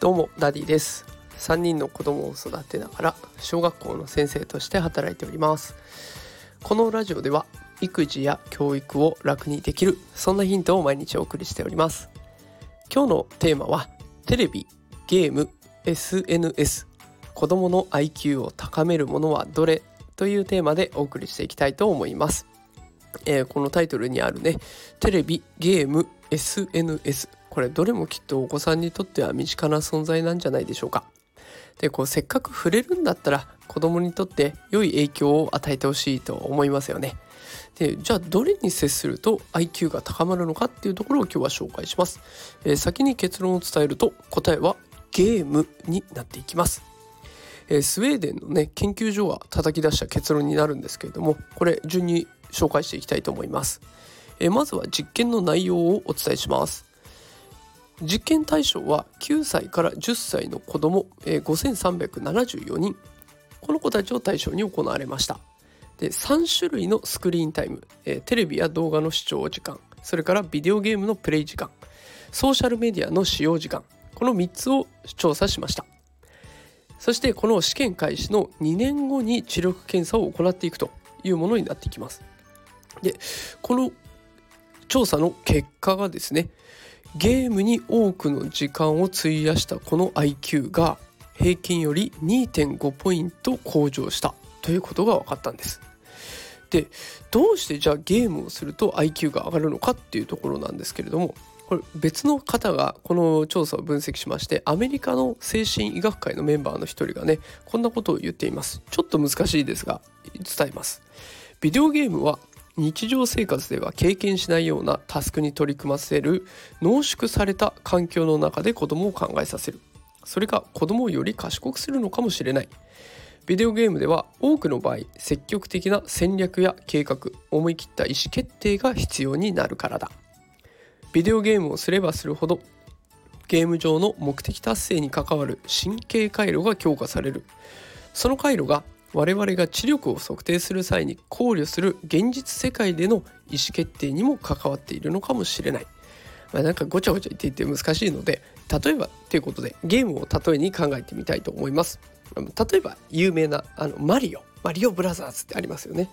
どうもダディです。3人の子供を育てながら小学校の先生として働いております。このラジオでは育児や教育を楽にできるそんなヒントを毎日お送りしております。今日のテーマはテレビ、ゲーム、SNS 子供の IQ を高めるものはどれというテーマでお送りしていきたいと思います、えー、このタイトルにあるねテレビ、ゲーム、SNS これどれもきっとお子さんにとっては身近な存在なんじゃないでしょうか。でこうせっかく触れるんだったら子供にとって良い影響を与えてほしいと思いますよね。でじゃあどれに接すると IQ が高まるのかっていうところを今日は紹介します。えー、先に結論を伝えると答えはゲームになっていきます。えー、スウェーデンのね研究所が叩き出した結論になるんですけれどもこれ順に紹介していきたいと思います。え、まずは実験の内容をお伝えします。実験対象は9歳から10歳の子ども、え、5374人この子たちを対象に行われましたで3種類のスクリーンタイム、え、テレビや動画の視聴時間それからビデオゲームのプレイ時間ソーシャルメディアの使用時間この3つを調査しましたそしてこの試験開始の2年後に知力検査を行っていくというものになっていきますでこの調査の結果がですねゲームに多くの時間を費やしたこの IQ が平均より2.5ポイント向上したということが分かったんです。でどうしてじゃあゲームをすると IQ が上がるのかっていうところなんですけれどもこれ別の方がこの調査を分析しましてアメリカの精神医学会のメンバーの一人がねこんなことを言っていますちょっと難しいですが伝えますビデオゲームは日常生活では経験しないようなタスクに取り組ませる濃縮された環境の中で子供を考えさせる。それが子供をより賢くするのかもしれない。ビデオゲームでは多くの場合積極的な戦略や計画思い切った意思決定が必要になるからだ。ビデオゲームをすればするほどゲーム上の目的達成に関わる神経回路が強化される。その回路が我々が知力を測定する際に考慮する現実世界での意思決定にも関わっているのかもしれない。まあ、なんかごちゃごちゃ言っていて難しいので例えばということでゲームを例えに考えてみたいと思います。例えば有名なあのマリオマリオブラザーズってありますよね。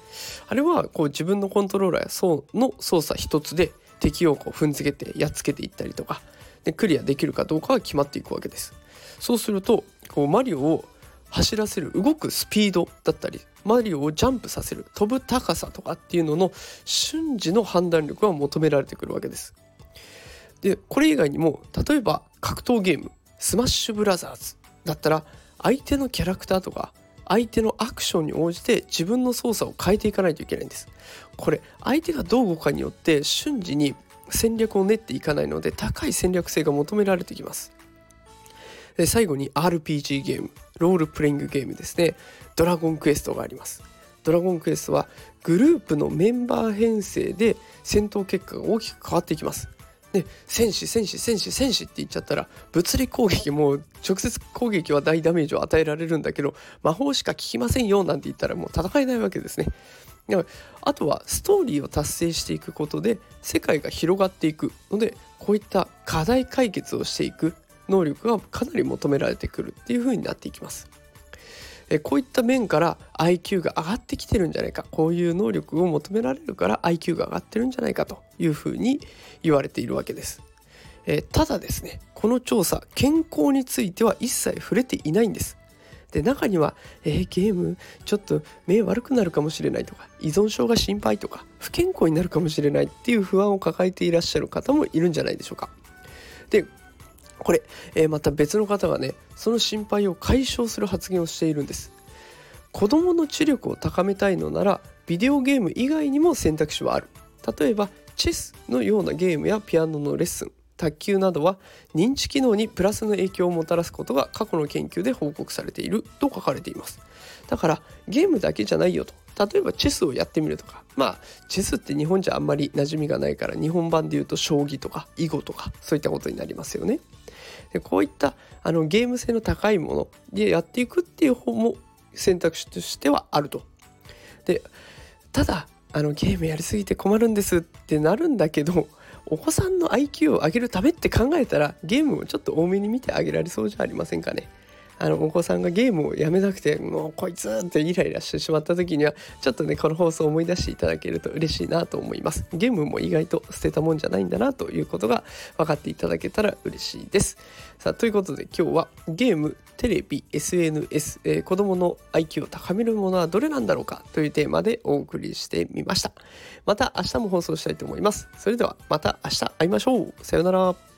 あれはこう自分のコントローラーや層の操作一つで敵をこう踏んづけてやっつけていったりとかでクリアできるかどうかは決まっていくわけです。そうするとこうマリオを走らせる動くスピードだったりマリオをジャンプさせる飛ぶ高さとかっていうのの瞬時の判断力が求められてくるわけです。でこれ以外にも例えば格闘ゲームスマッシュブラザーズだったら相手のキャラクターとか相手のアクションに応じて自分の操作を変えていかないといけないんです。これ相手がどう動くかによって瞬時に戦略を練っていかないので高い戦略性が求められてきます。で最後に RPG ゲームロールプレイングゲームですね。ドラゴンクエストがあります。ドラゴンクエストはグループのメンバー編成で戦闘結果が大きく変わっていきます。で戦士戦士戦士戦士って言っちゃったら物理攻撃も直接攻撃は大ダメージを与えられるんだけど魔法しか効きませんよなんて言ったらもう戦えないわけですね。あとはストーリーを達成していくことで世界が広がっていくのでこういった課題解決をしていく。能力がかなり求められてくるっていう風になっていきます。えこういった面から IQ が上がってきてるんじゃないかこういう能力を求められるから IQ が上がってるんじゃないかというふうに言われているわけです。えただですねこの調査健康については一切触れていないんです。で中には、えー、ゲームちょっと目悪くなるかもしれないとか依存症が心配とか不健康になるかもしれないっていう不安を抱えていらっしゃる方もいるんじゃないでしょうか。でこれ、えー、また別の方がねその心配を解消する発言をしているんです。子どもの知力を高めたいのならビデオゲーム以外にも選択肢はある。例えばチェスのようなゲームやピアノのレッスン卓球などは認知機能にプラスの影響をもたらすことが過去の研究で報告されていると書かれています。だからゲームだけじゃないよと。例えばチェスをやってみるとか。まあチェスって日本じゃあんまり馴染みがないから日本版で言うと将棋とか囲碁とかそういったことになりますよね。でこういったあのゲーム性の高いものでやっていくっていう方も選択肢としてはあると。でただあのゲームやりすぎて困るんですってなるんだけどお子さんの IQ を上げるためって考えたらゲームをちょっと多めに見てあげられそうじゃありませんかね。あのお子さんがゲームをやめなくてもうこいつってイライラしてしまった時にはちょっとねこの放送を思い出していただけると嬉しいなと思います。ゲームも意外と捨てたもんじゃないんだなということが分かっていただけたら嬉しいです。さあということで今日はゲームテレビ SNS、えー、子どもの IQ を高めるものはどれなんだろうかというテーマでお送りしてみました。また明日も放送したいと思います。それではまた明日会いましょう。さようなら。